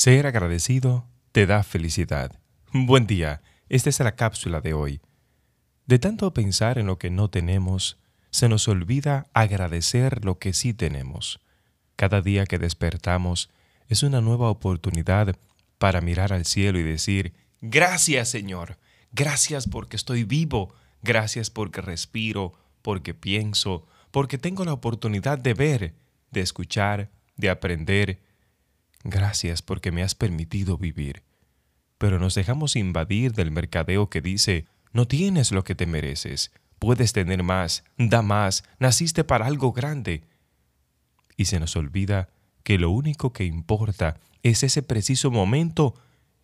Ser agradecido te da felicidad. Buen día, esta es la cápsula de hoy. De tanto pensar en lo que no tenemos, se nos olvida agradecer lo que sí tenemos. Cada día que despertamos es una nueva oportunidad para mirar al cielo y decir, gracias Señor, gracias porque estoy vivo, gracias porque respiro, porque pienso, porque tengo la oportunidad de ver, de escuchar, de aprender, Gracias porque me has permitido vivir. Pero nos dejamos invadir del mercadeo que dice, no tienes lo que te mereces, puedes tener más, da más, naciste para algo grande. Y se nos olvida que lo único que importa es ese preciso momento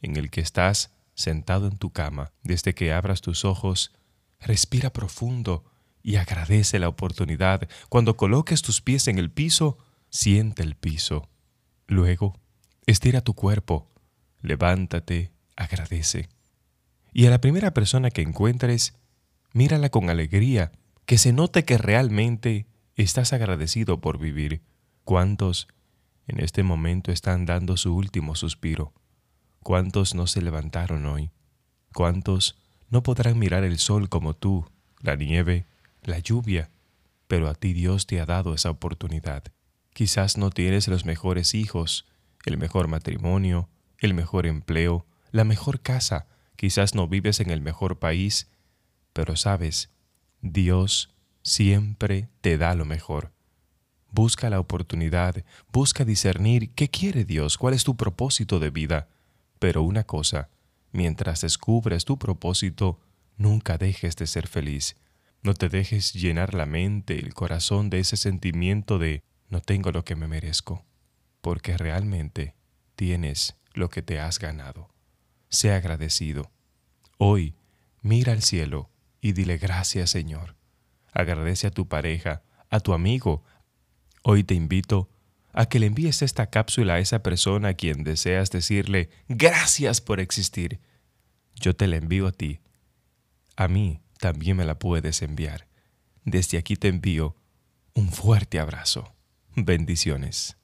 en el que estás sentado en tu cama. Desde que abras tus ojos, respira profundo y agradece la oportunidad. Cuando coloques tus pies en el piso, siente el piso. Luego, Estira tu cuerpo, levántate, agradece. Y a la primera persona que encuentres, mírala con alegría, que se note que realmente estás agradecido por vivir. ¿Cuántos en este momento están dando su último suspiro? ¿Cuántos no se levantaron hoy? ¿Cuántos no podrán mirar el sol como tú, la nieve, la lluvia? Pero a ti Dios te ha dado esa oportunidad. Quizás no tienes los mejores hijos, el mejor matrimonio, el mejor empleo, la mejor casa. Quizás no vives en el mejor país, pero sabes, Dios siempre te da lo mejor. Busca la oportunidad, busca discernir qué quiere Dios, cuál es tu propósito de vida. Pero una cosa, mientras descubres tu propósito, nunca dejes de ser feliz. No te dejes llenar la mente, el corazón de ese sentimiento de no tengo lo que me merezco porque realmente tienes lo que te has ganado. Sé agradecido. Hoy mira al cielo y dile gracias Señor. Agradece a tu pareja, a tu amigo. Hoy te invito a que le envíes esta cápsula a esa persona a quien deseas decirle gracias por existir. Yo te la envío a ti. A mí también me la puedes enviar. Desde aquí te envío un fuerte abrazo. Bendiciones.